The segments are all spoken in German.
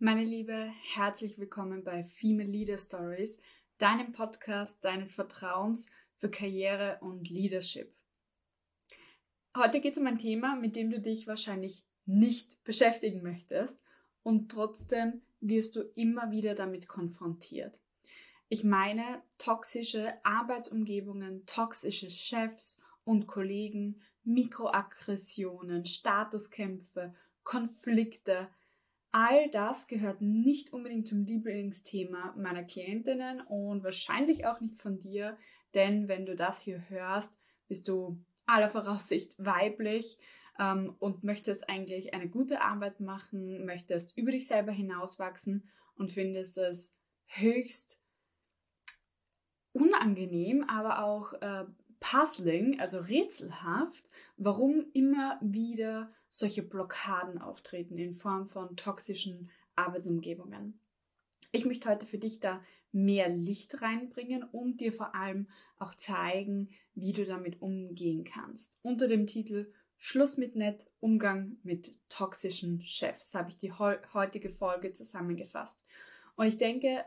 Meine Liebe, herzlich willkommen bei Female Leader Stories, deinem Podcast deines Vertrauens für Karriere und Leadership. Heute geht es um ein Thema, mit dem du dich wahrscheinlich nicht beschäftigen möchtest und trotzdem wirst du immer wieder damit konfrontiert. Ich meine toxische Arbeitsumgebungen, toxische Chefs und Kollegen, Mikroaggressionen, Statuskämpfe, Konflikte, All das gehört nicht unbedingt zum Lieblingsthema meiner Klientinnen und wahrscheinlich auch nicht von dir, denn wenn du das hier hörst, bist du aller Voraussicht weiblich ähm, und möchtest eigentlich eine gute Arbeit machen, möchtest über dich selber hinauswachsen und findest es höchst unangenehm, aber auch äh, puzzling, also rätselhaft, warum immer wieder solche Blockaden auftreten in Form von toxischen Arbeitsumgebungen. Ich möchte heute für dich da mehr Licht reinbringen und dir vor allem auch zeigen, wie du damit umgehen kannst. Unter dem Titel Schluss mit Nett, Umgang mit toxischen Chefs habe ich die heutige Folge zusammengefasst. Und ich denke,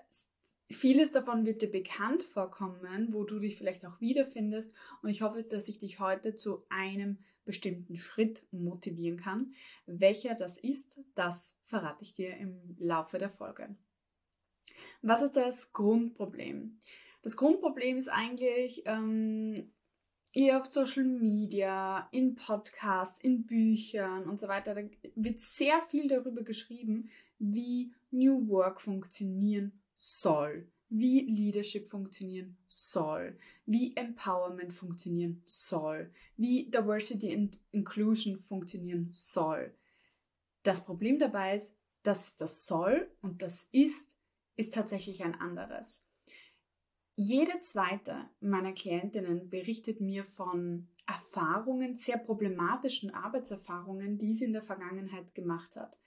vieles davon wird dir bekannt vorkommen, wo du dich vielleicht auch wiederfindest. Und ich hoffe, dass ich dich heute zu einem bestimmten Schritt motivieren kann. Welcher das ist, das verrate ich dir im Laufe der Folge. Was ist das Grundproblem? Das Grundproblem ist eigentlich ähm, eher auf Social Media, in Podcasts, in Büchern und so weiter. Da wird sehr viel darüber geschrieben, wie New Work funktionieren soll wie Leadership funktionieren soll, wie Empowerment funktionieren soll, wie Diversity and Inclusion funktionieren soll. Das Problem dabei ist, dass das soll und das ist, ist tatsächlich ein anderes. Jede zweite meiner Klientinnen berichtet mir von Erfahrungen, sehr problematischen Arbeitserfahrungen, die sie in der Vergangenheit gemacht hat.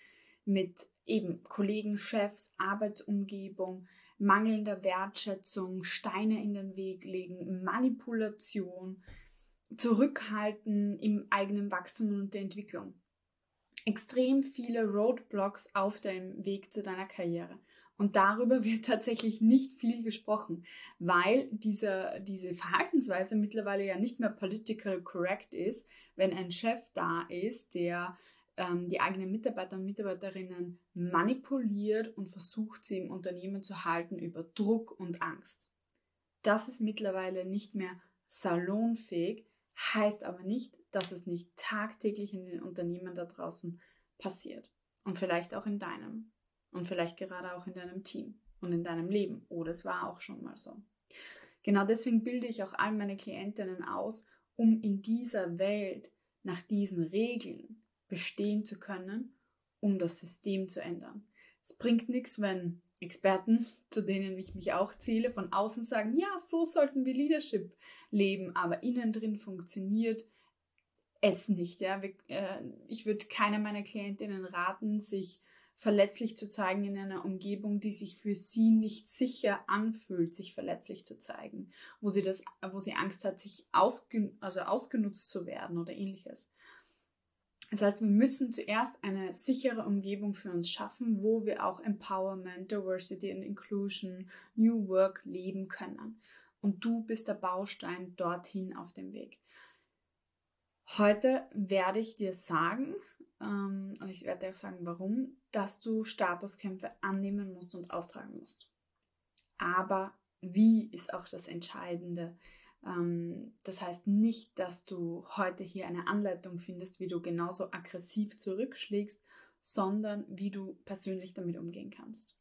Mit eben Kollegen, Chefs, Arbeitsumgebung, mangelnder Wertschätzung, Steine in den Weg legen, Manipulation, Zurückhalten im eigenen Wachstum und der Entwicklung. Extrem viele Roadblocks auf deinem Weg zu deiner Karriere. Und darüber wird tatsächlich nicht viel gesprochen, weil diese, diese Verhaltensweise mittlerweile ja nicht mehr political correct ist, wenn ein Chef da ist, der ähm, die eigenen Mitarbeiter und Mitarbeiterinnen manipuliert und versucht, sie im Unternehmen zu halten über Druck und Angst. Das ist mittlerweile nicht mehr salonfähig, heißt aber nicht, dass es nicht tagtäglich in den Unternehmen da draußen passiert. Und vielleicht auch in deinem. Und vielleicht gerade auch in deinem Team und in deinem Leben. Oder es war auch schon mal so. Genau deswegen bilde ich auch all meine Klientinnen aus, um in dieser Welt nach diesen Regeln bestehen zu können, um das System zu ändern. Es bringt nichts, wenn Experten, zu denen ich mich auch zähle, von außen sagen, ja, so sollten wir Leadership leben, aber innen drin funktioniert es nicht. Ja? Äh, ich würde keiner meiner Klientinnen raten, sich verletzlich zu zeigen in einer Umgebung, die sich für sie nicht sicher anfühlt, sich verletzlich zu zeigen, wo sie das, wo sie Angst hat, sich ausgen also ausgenutzt zu werden oder ähnliches. Das heißt, wir müssen zuerst eine sichere Umgebung für uns schaffen, wo wir auch Empowerment, Diversity and Inclusion, New Work leben können. Und du bist der Baustein dorthin auf dem Weg. Heute werde ich dir sagen, ähm, und ich werde dir auch sagen, warum, dass du Statuskämpfe annehmen musst und austragen musst. Aber wie ist auch das Entscheidende. Ähm, das heißt nicht, dass du heute hier eine Anleitung findest, wie du genauso aggressiv zurückschlägst, sondern wie du persönlich damit umgehen kannst.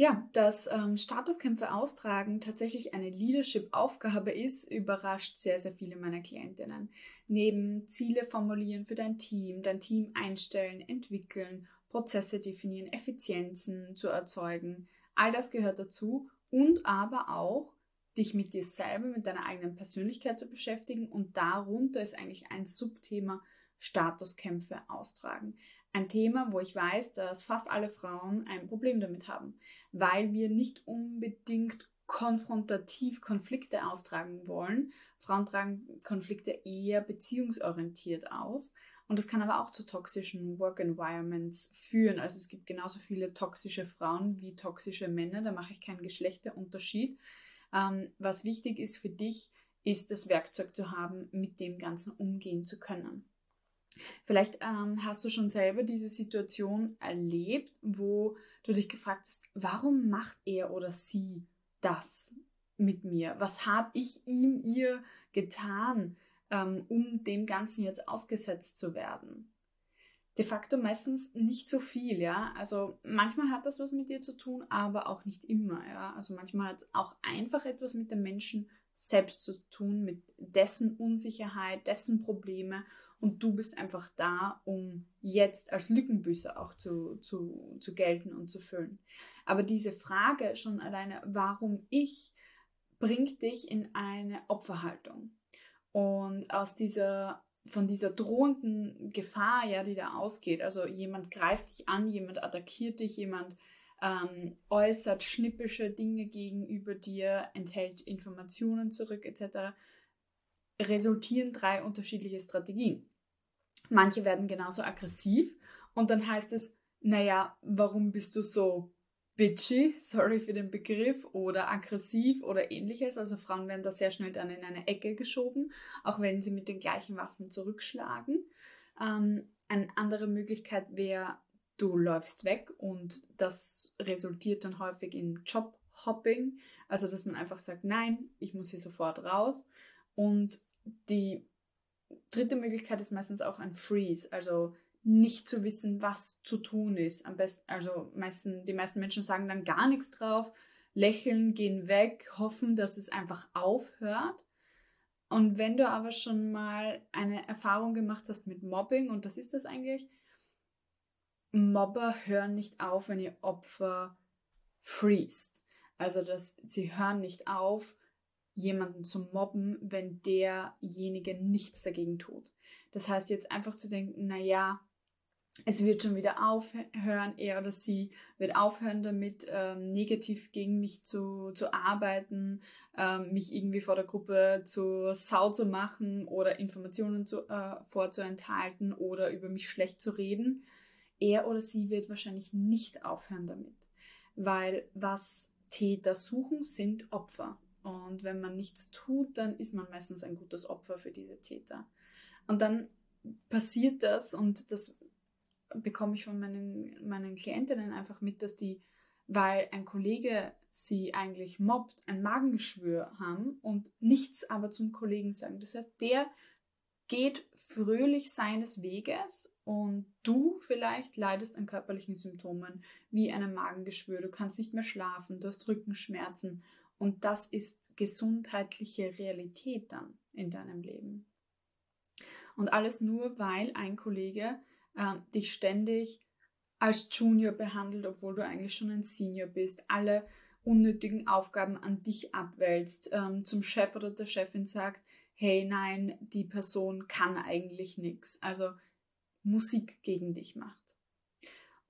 Ja, dass ähm, Statuskämpfe austragen tatsächlich eine Leadership-Aufgabe ist, überrascht sehr, sehr viele meiner Klientinnen. Neben Ziele formulieren für dein Team, dein Team einstellen, entwickeln, Prozesse definieren, Effizienzen zu erzeugen, all das gehört dazu und aber auch dich mit dir selber, mit deiner eigenen Persönlichkeit zu beschäftigen und darunter ist eigentlich ein Subthema Statuskämpfe austragen. Ein Thema, wo ich weiß, dass fast alle Frauen ein Problem damit haben, weil wir nicht unbedingt konfrontativ Konflikte austragen wollen. Frauen tragen Konflikte eher beziehungsorientiert aus Und das kann aber auch zu toxischen Work Environments führen. Also es gibt genauso viele toxische Frauen wie toxische Männer. Da mache ich keinen Geschlechterunterschied. Ähm, was wichtig ist für dich, ist das Werkzeug zu haben, mit dem Ganzen umgehen zu können. Vielleicht ähm, hast du schon selber diese Situation erlebt, wo du dich gefragt hast, warum macht er oder sie das mit mir? Was habe ich ihm, ihr getan, ähm, um dem Ganzen jetzt ausgesetzt zu werden? De facto meistens nicht so viel, ja. Also manchmal hat das was mit dir zu tun, aber auch nicht immer, ja. Also manchmal hat es auch einfach etwas mit dem Menschen selbst zu tun, mit dessen Unsicherheit, dessen Probleme und du bist einfach da, um jetzt als Lückenbüßer auch zu, zu, zu gelten und zu füllen. Aber diese Frage schon alleine, warum ich, bringt dich in eine Opferhaltung. Und aus dieser von dieser drohenden Gefahr, ja, die da ausgeht, also jemand greift dich an, jemand attackiert dich, jemand ähm, äußert schnippische Dinge gegenüber dir, enthält Informationen zurück etc., resultieren drei unterschiedliche Strategien. Manche werden genauso aggressiv und dann heißt es, naja, warum bist du so bitchy, sorry für den Begriff, oder aggressiv oder ähnliches. Also Frauen werden da sehr schnell dann in eine Ecke geschoben, auch wenn sie mit den gleichen Waffen zurückschlagen. Ähm, eine andere Möglichkeit wäre, du läufst weg und das resultiert dann häufig in Jobhopping, also dass man einfach sagt, nein, ich muss hier sofort raus. Und die dritte Möglichkeit ist meistens auch ein Freeze, also nicht zu wissen, was zu tun ist. Am besten, also meisten, die meisten Menschen sagen dann gar nichts drauf, lächeln, gehen weg, hoffen, dass es einfach aufhört. Und wenn du aber schon mal eine Erfahrung gemacht hast mit Mobbing, und das ist das eigentlich, Mobber hören nicht auf, wenn ihr Opfer freest. Also dass sie hören nicht auf, jemanden zu mobben, wenn derjenige nichts dagegen tut. Das heißt jetzt einfach zu denken, naja, es wird schon wieder aufhören, er oder sie wird aufhören damit, ähm, negativ gegen mich zu, zu arbeiten, ähm, mich irgendwie vor der Gruppe zu Sau zu machen oder Informationen zu, äh, vorzuenthalten oder über mich schlecht zu reden er oder sie wird wahrscheinlich nicht aufhören damit. Weil was Täter suchen, sind Opfer. Und wenn man nichts tut, dann ist man meistens ein gutes Opfer für diese Täter. Und dann passiert das, und das bekomme ich von meinen, meinen Klientinnen einfach mit, dass die, weil ein Kollege sie eigentlich mobbt, ein Magengeschwür haben und nichts aber zum Kollegen sagen. Das heißt, der geht fröhlich seines Weges und du vielleicht leidest an körperlichen Symptomen wie einem Magengeschwür, du kannst nicht mehr schlafen, du hast Rückenschmerzen und das ist gesundheitliche Realität dann in deinem Leben. Und alles nur, weil ein Kollege äh, dich ständig als Junior behandelt, obwohl du eigentlich schon ein Senior bist, alle unnötigen Aufgaben an dich abwälzt, ähm, zum Chef oder der Chefin sagt, hey, nein, die Person kann eigentlich nichts. Also Musik gegen dich macht.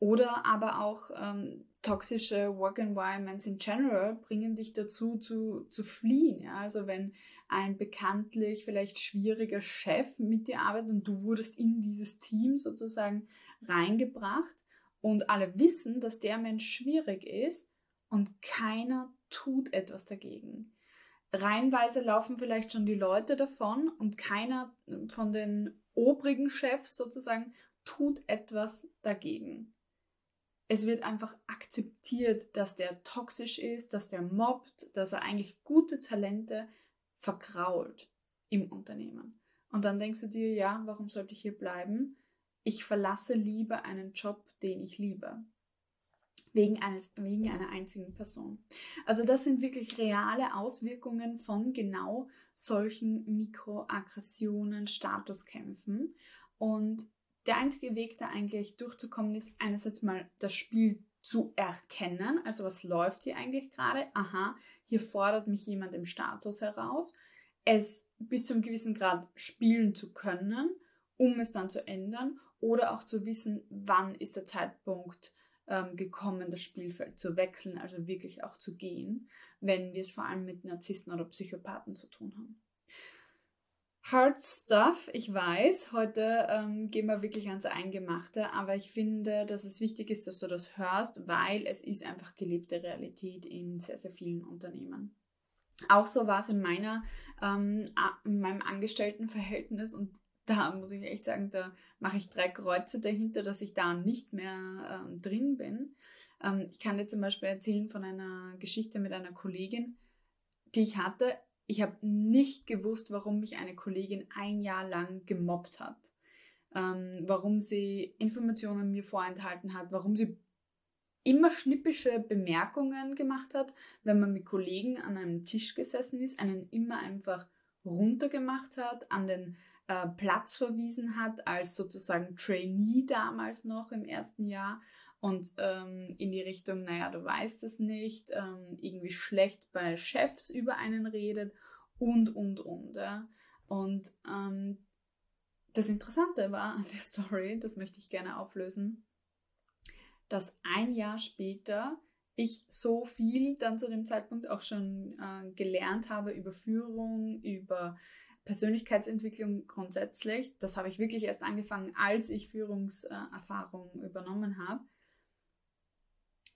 Oder aber auch ähm, toxische Work Environments in general bringen dich dazu zu, zu fliehen. Ja? Also wenn ein bekanntlich vielleicht schwieriger Chef mit dir arbeitet und du wurdest in dieses Team sozusagen reingebracht und alle wissen, dass der Mensch schwierig ist und keiner tut etwas dagegen reihenweise laufen vielleicht schon die Leute davon und keiner von den obrigen Chefs sozusagen tut etwas dagegen. Es wird einfach akzeptiert, dass der toxisch ist, dass der mobbt, dass er eigentlich gute Talente vergrault im Unternehmen. Und dann denkst du dir, ja, warum sollte ich hier bleiben? Ich verlasse lieber einen Job, den ich liebe wegen, eines, wegen einer einzigen Person. Also das sind wirklich reale Auswirkungen von genau solchen Mikroaggressionen, Statuskämpfen. Und der einzige Weg, da eigentlich durchzukommen, ist einerseits mal das Spiel zu erkennen. Also was läuft hier eigentlich gerade? Aha, hier fordert mich jemand im Status heraus. Es bis zu einem gewissen Grad spielen zu können, um es dann zu ändern oder auch zu wissen, wann ist der Zeitpunkt, ähm, gekommen, das Spielfeld zu wechseln, also wirklich auch zu gehen, wenn wir es vor allem mit Narzissten oder Psychopathen zu tun haben. Hard Stuff, ich weiß. Heute ähm, gehen wir wirklich ans Eingemachte, aber ich finde, dass es wichtig ist, dass du das hörst, weil es ist einfach gelebte Realität in sehr, sehr vielen Unternehmen. Auch so war es in meiner, ähm, in meinem Angestelltenverhältnis und da muss ich echt sagen, da mache ich drei Kreuze dahinter, dass ich da nicht mehr ähm, drin bin. Ähm, ich kann dir zum Beispiel erzählen von einer Geschichte mit einer Kollegin, die ich hatte ich habe nicht gewusst, warum mich eine Kollegin ein Jahr lang gemobbt hat. Ähm, warum sie Informationen mir vorenthalten hat, warum sie immer schnippische Bemerkungen gemacht hat, wenn man mit Kollegen an einem Tisch gesessen ist, einen immer einfach runtergemacht hat, an den äh, Platz verwiesen hat, als sozusagen Trainee damals noch im ersten Jahr und ähm, in die Richtung, naja, du weißt es nicht, ähm, irgendwie schlecht bei Chefs über einen redet und, und, und. Ja. Und ähm, das Interessante war an der Story, das möchte ich gerne auflösen, dass ein Jahr später ich so viel dann zu dem Zeitpunkt auch schon äh, gelernt habe über Führung, über Persönlichkeitsentwicklung grundsätzlich. Das habe ich wirklich erst angefangen, als ich Führungserfahrung übernommen habe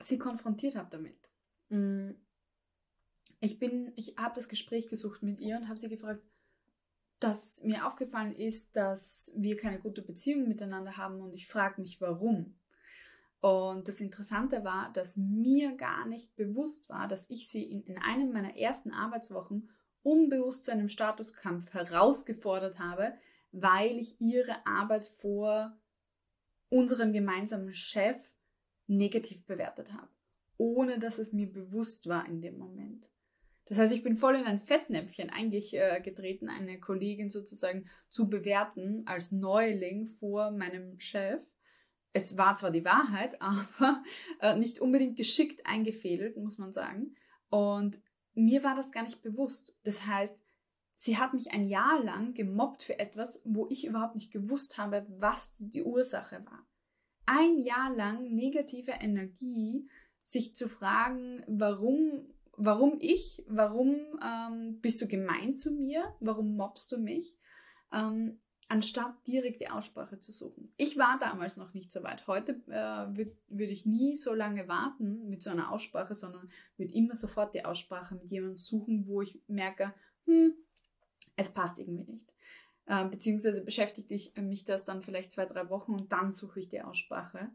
sie konfrontiert habe damit. Mm. Ich bin, ich habe das Gespräch gesucht mit ihr und habe sie gefragt, dass mir aufgefallen ist, dass wir keine gute Beziehung miteinander haben und ich frage mich, warum. Und das Interessante war, dass mir gar nicht bewusst war, dass ich sie in, in einem meiner ersten Arbeitswochen unbewusst zu einem Statuskampf herausgefordert habe, weil ich ihre Arbeit vor unserem gemeinsamen Chef negativ bewertet habe, ohne dass es mir bewusst war in dem Moment. Das heißt, ich bin voll in ein Fettnäpfchen eigentlich äh, getreten, eine Kollegin sozusagen zu bewerten als Neuling vor meinem Chef. Es war zwar die Wahrheit, aber äh, nicht unbedingt geschickt eingefädelt, muss man sagen. Und mir war das gar nicht bewusst. Das heißt, sie hat mich ein Jahr lang gemobbt für etwas, wo ich überhaupt nicht gewusst habe, was die Ursache war ein Jahr lang negative Energie, sich zu fragen, warum, warum ich, warum ähm, bist du gemein zu mir, warum mobst du mich, ähm, anstatt direkt die Aussprache zu suchen. Ich war damals noch nicht so weit. Heute äh, würde würd ich nie so lange warten mit so einer Aussprache, sondern würde immer sofort die Aussprache mit jemandem suchen, wo ich merke, hm, es passt irgendwie nicht. Äh, beziehungsweise beschäftige ich mich das dann vielleicht zwei, drei Wochen und dann suche ich die Aussprache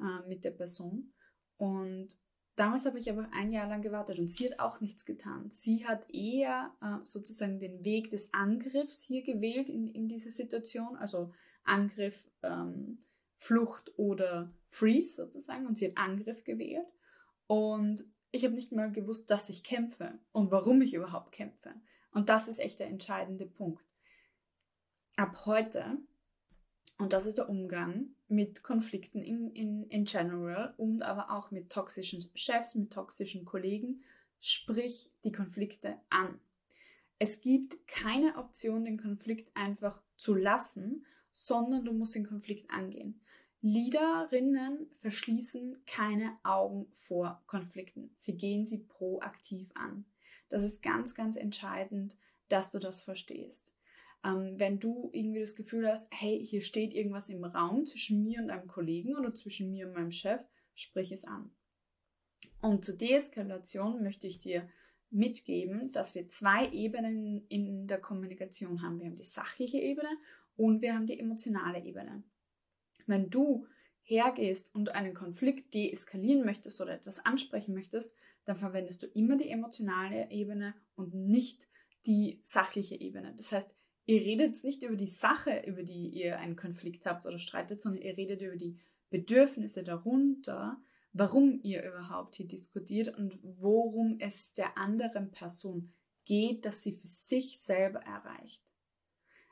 äh, mit der Person. Und damals habe ich aber ein Jahr lang gewartet und sie hat auch nichts getan. Sie hat eher äh, sozusagen den Weg des Angriffs hier gewählt in, in dieser Situation, also Angriff, ähm, Flucht oder Freeze sozusagen. Und sie hat Angriff gewählt. Und ich habe nicht mal gewusst, dass ich kämpfe und warum ich überhaupt kämpfe. Und das ist echt der entscheidende Punkt ab heute, und das ist der Umgang mit Konflikten in, in, in general und aber auch mit toxischen Chefs, mit toxischen Kollegen, sprich die Konflikte an. Es gibt keine Option, den Konflikt einfach zu lassen, sondern du musst den Konflikt angehen. Leaderinnen verschließen keine Augen vor Konflikten. Sie gehen sie proaktiv an. Das ist ganz, ganz entscheidend, dass du das verstehst. Ähm, wenn du irgendwie das Gefühl hast, hey, hier steht irgendwas im Raum zwischen mir und einem Kollegen oder zwischen mir und meinem Chef, sprich es an. Und zur Deeskalation möchte ich dir mitgeben, dass wir zwei Ebenen in der Kommunikation haben. Wir haben die sachliche Ebene und wir haben die emotionale Ebene. Wenn du hergehst und einen Konflikt deeskalieren möchtest oder etwas ansprechen möchtest, dann verwendest du immer die emotionale Ebene und nicht die sachliche Ebene. Das heißt, ihr redet nicht über die Sache, über die ihr einen Konflikt habt oder streitet, sondern ihr redet über die Bedürfnisse darunter, warum ihr überhaupt hier diskutiert und worum es der anderen Person geht, dass sie für sich selber erreicht.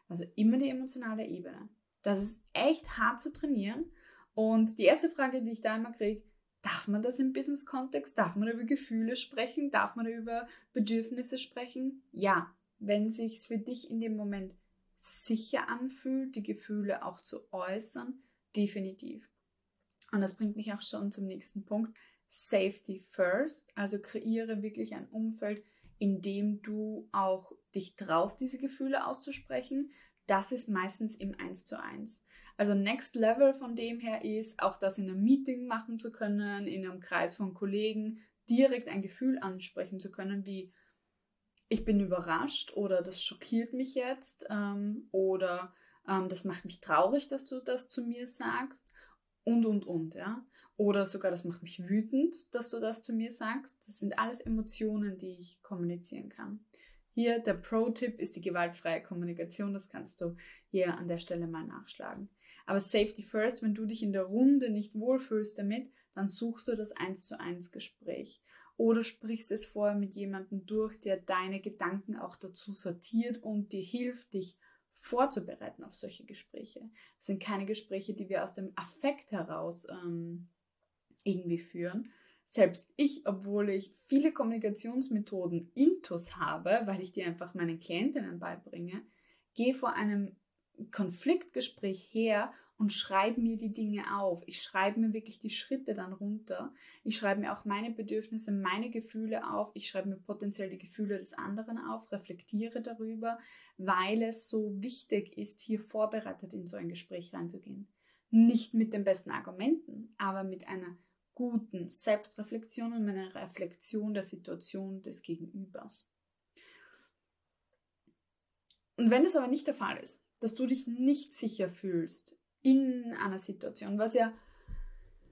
Also immer die emotionale Ebene. Das ist echt hart zu trainieren. Und die erste Frage, die ich da immer kriege, darf man das im Business-Kontext? Darf man über Gefühle sprechen? Darf man über Bedürfnisse sprechen? Ja, wenn sich's für dich in dem Moment sicher anfühlt, die Gefühle auch zu äußern, definitiv. Und das bringt mich auch schon zum nächsten Punkt. Safety first, also kreiere wirklich ein Umfeld, in dem du auch dich traust, diese Gefühle auszusprechen, das ist meistens im 1 zu 1. Also Next Level von dem her ist, auch das in einem Meeting machen zu können, in einem Kreis von Kollegen, direkt ein Gefühl ansprechen zu können, wie ich bin überrascht oder das schockiert mich jetzt ähm, oder ähm, das macht mich traurig, dass du das zu mir sagst und, und, und, ja. Oder sogar, das macht mich wütend, dass du das zu mir sagst. Das sind alles Emotionen, die ich kommunizieren kann. Hier der Pro-Tipp ist die gewaltfreie Kommunikation. Das kannst du hier an der Stelle mal nachschlagen. Aber Safety First, wenn du dich in der Runde nicht wohlfühlst damit, dann suchst du das 1 zu 1 Gespräch. Oder sprichst es vorher mit jemandem durch, der deine Gedanken auch dazu sortiert und dir hilft, dich vorzubereiten auf solche Gespräche. Das sind keine Gespräche, die wir aus dem Affekt heraus ähm, irgendwie führen. Selbst ich, obwohl ich viele Kommunikationsmethoden intus habe, weil ich die einfach meinen Klientinnen beibringe, gehe vor einem Konfliktgespräch her und schreibe mir die Dinge auf. Ich schreibe mir wirklich die Schritte dann runter. Ich schreibe mir auch meine Bedürfnisse, meine Gefühle auf. Ich schreibe mir potenziell die Gefühle des anderen auf, reflektiere darüber, weil es so wichtig ist, hier vorbereitet in so ein Gespräch reinzugehen. Nicht mit den besten Argumenten, aber mit einer guten Selbstreflexion und einer Reflexion der Situation des Gegenübers. Und wenn es aber nicht der Fall ist, dass du dich nicht sicher fühlst in einer Situation, was ja,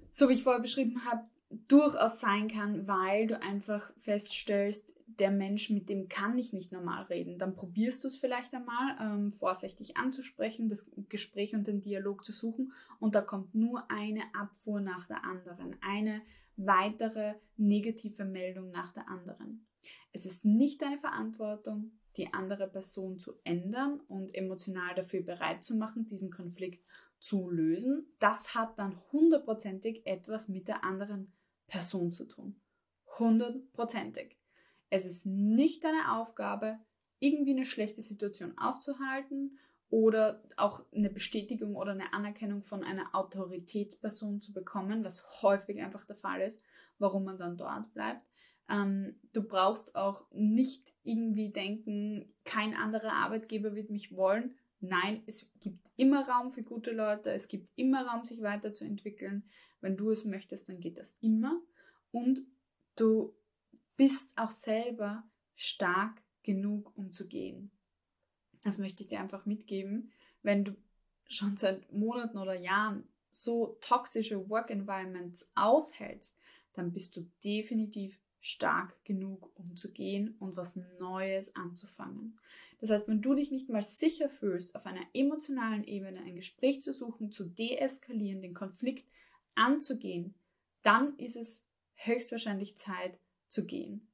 so wie ich vorher beschrieben habe, durchaus sein kann, weil du einfach feststellst, der Mensch, mit dem kann ich nicht normal reden. Dann probierst du es vielleicht einmal, ähm, vorsichtig anzusprechen, das Gespräch und den Dialog zu suchen und da kommt nur eine Abfuhr nach der anderen, eine weitere negative Meldung nach der anderen. Es ist nicht deine Verantwortung, die andere Person zu ändern und emotional dafür bereit zu machen, diesen Konflikt zu lösen, das hat dann hundertprozentig etwas mit der anderen Person zu tun. Hundertprozentig. Es ist nicht deine Aufgabe, irgendwie eine schlechte Situation auszuhalten oder auch eine Bestätigung oder eine Anerkennung von einer Autoritätsperson zu bekommen, was häufig einfach der Fall ist, warum man dann dort bleibt. Ähm, du brauchst auch nicht irgendwie denken, kein anderer Arbeitgeber wird mich wollen. Nein, es gibt immer Raum für gute Leute, es gibt immer Raum, sich weiterzuentwickeln. Wenn du es möchtest, dann geht das immer. Und du bist auch selber stark genug, um zu gehen. Das möchte ich dir einfach mitgeben. Wenn du schon seit Monaten oder Jahren so toxische Work Environments aushältst, dann bist du definitiv stark genug, um zu gehen und was Neues anzufangen. Das heißt, wenn du dich nicht mal sicher fühlst, auf einer emotionalen Ebene ein Gespräch zu suchen, zu deeskalieren, den Konflikt anzugehen, dann ist es höchstwahrscheinlich Zeit zu gehen.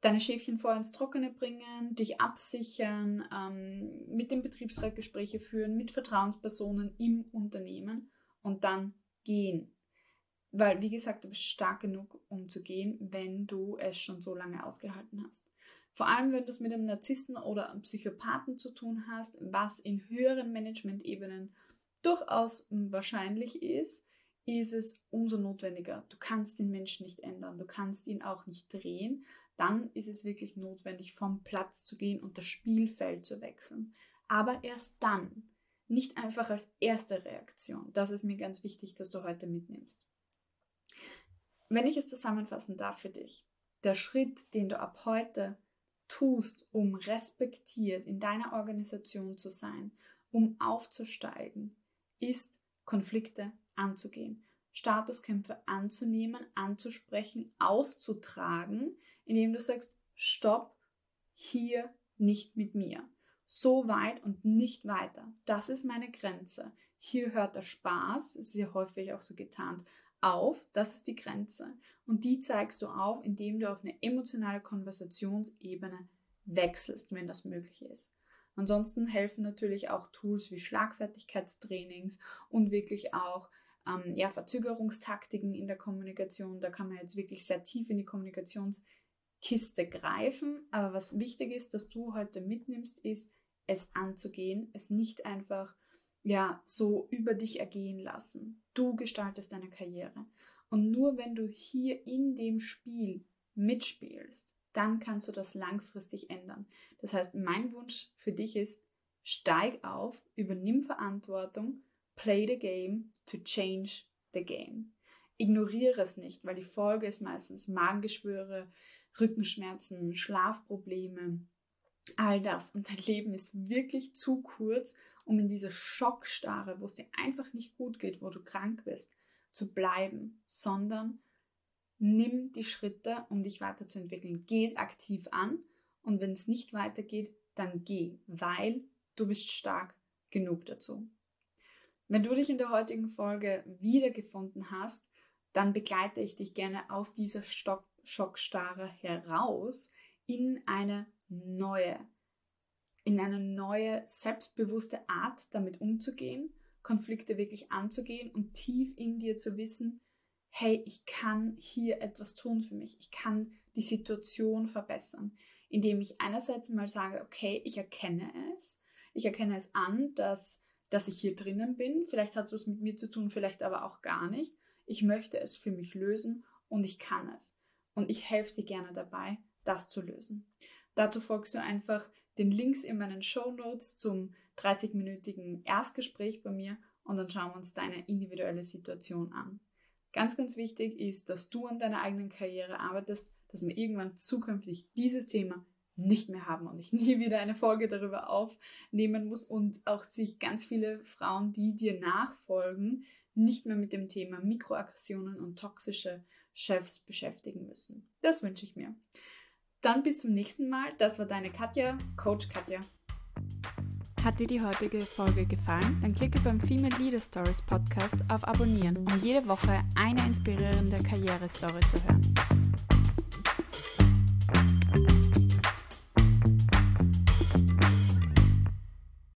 Deine Schäfchen vorher ins Trockene bringen, dich absichern, ähm, mit dem Betriebsrat Gespräche führen, mit Vertrauenspersonen im Unternehmen und dann gehen. Weil, wie gesagt, du bist stark genug, um zu gehen, wenn du es schon so lange ausgehalten hast. Vor allem, wenn du es mit einem Narzissten oder einem Psychopathen zu tun hast, was in höheren Management-Ebenen durchaus wahrscheinlich ist, ist es umso notwendiger. Du kannst den Menschen nicht ändern, du kannst ihn auch nicht drehen. Dann ist es wirklich notwendig, vom Platz zu gehen und das Spielfeld zu wechseln. Aber erst dann, nicht einfach als erste Reaktion. Das ist mir ganz wichtig, dass du heute mitnimmst. Wenn ich es zusammenfassen darf für dich, der Schritt, den du ab heute tust, um respektiert in deiner Organisation zu sein, um aufzusteigen, ist Konflikte anzugehen, Statuskämpfe anzunehmen, anzusprechen, auszutragen, indem du sagst, stopp, hier nicht mit mir. So weit und nicht weiter. Das ist meine Grenze. Hier hört der Spaß, ist ja häufig auch so getarnt, auf, das ist die Grenze. Und die zeigst du auf, indem du auf eine emotionale Konversationsebene wechselst, wenn das möglich ist. Ansonsten helfen natürlich auch Tools wie Schlagfertigkeitstrainings und wirklich auch ähm, ja, Verzögerungstaktiken in der Kommunikation. Da kann man jetzt wirklich sehr tief in die Kommunikationskiste greifen. Aber was wichtig ist, dass du heute mitnimmst, ist, es anzugehen, es nicht einfach ja so über dich ergehen lassen. Du gestaltest deine Karriere. Und nur wenn du hier in dem Spiel mitspielst, dann kannst du das langfristig ändern. Das heißt, mein Wunsch für dich ist, steig auf, übernimm Verantwortung, play the game to change the game. Ignoriere es nicht, weil die Folge ist meistens Magengeschwüre, Rückenschmerzen, Schlafprobleme, all das. Und dein Leben ist wirklich zu kurz, um in dieser Schockstarre, wo es dir einfach nicht gut geht, wo du krank bist, zu bleiben, sondern nimm die Schritte, um dich weiterzuentwickeln. Geh es aktiv an und wenn es nicht weitergeht, dann geh, weil du bist stark genug dazu. Wenn du dich in der heutigen Folge wiedergefunden hast, dann begleite ich dich gerne aus dieser Stock Schockstarre heraus in eine neue, in eine neue, selbstbewusste Art damit umzugehen, Konflikte wirklich anzugehen und tief in dir zu wissen, hey, ich kann hier etwas tun für mich, ich kann die Situation verbessern, indem ich einerseits mal sage, okay, ich erkenne es, ich erkenne es an, dass, dass ich hier drinnen bin, vielleicht hat es was mit mir zu tun, vielleicht aber auch gar nicht, ich möchte es für mich lösen und ich kann es. Und ich helfe dir gerne dabei, das zu lösen. Dazu folgst du einfach den Links in meinen Show Notes zum 30-minütigen Erstgespräch bei mir und dann schauen wir uns deine individuelle Situation an. Ganz, ganz wichtig ist, dass du an deiner eigenen Karriere arbeitest, dass wir irgendwann zukünftig dieses Thema nicht mehr haben und ich nie wieder eine Folge darüber aufnehmen muss und auch sich ganz viele Frauen, die dir nachfolgen, nicht mehr mit dem Thema Mikroaggressionen und toxische Chefs beschäftigen müssen. Das wünsche ich mir. Dann bis zum nächsten Mal. Das war deine Katja, Coach Katja. Hat dir die heutige Folge gefallen? Dann klicke beim Female Leader Stories Podcast auf Abonnieren, um jede Woche eine inspirierende Karrierestory zu hören.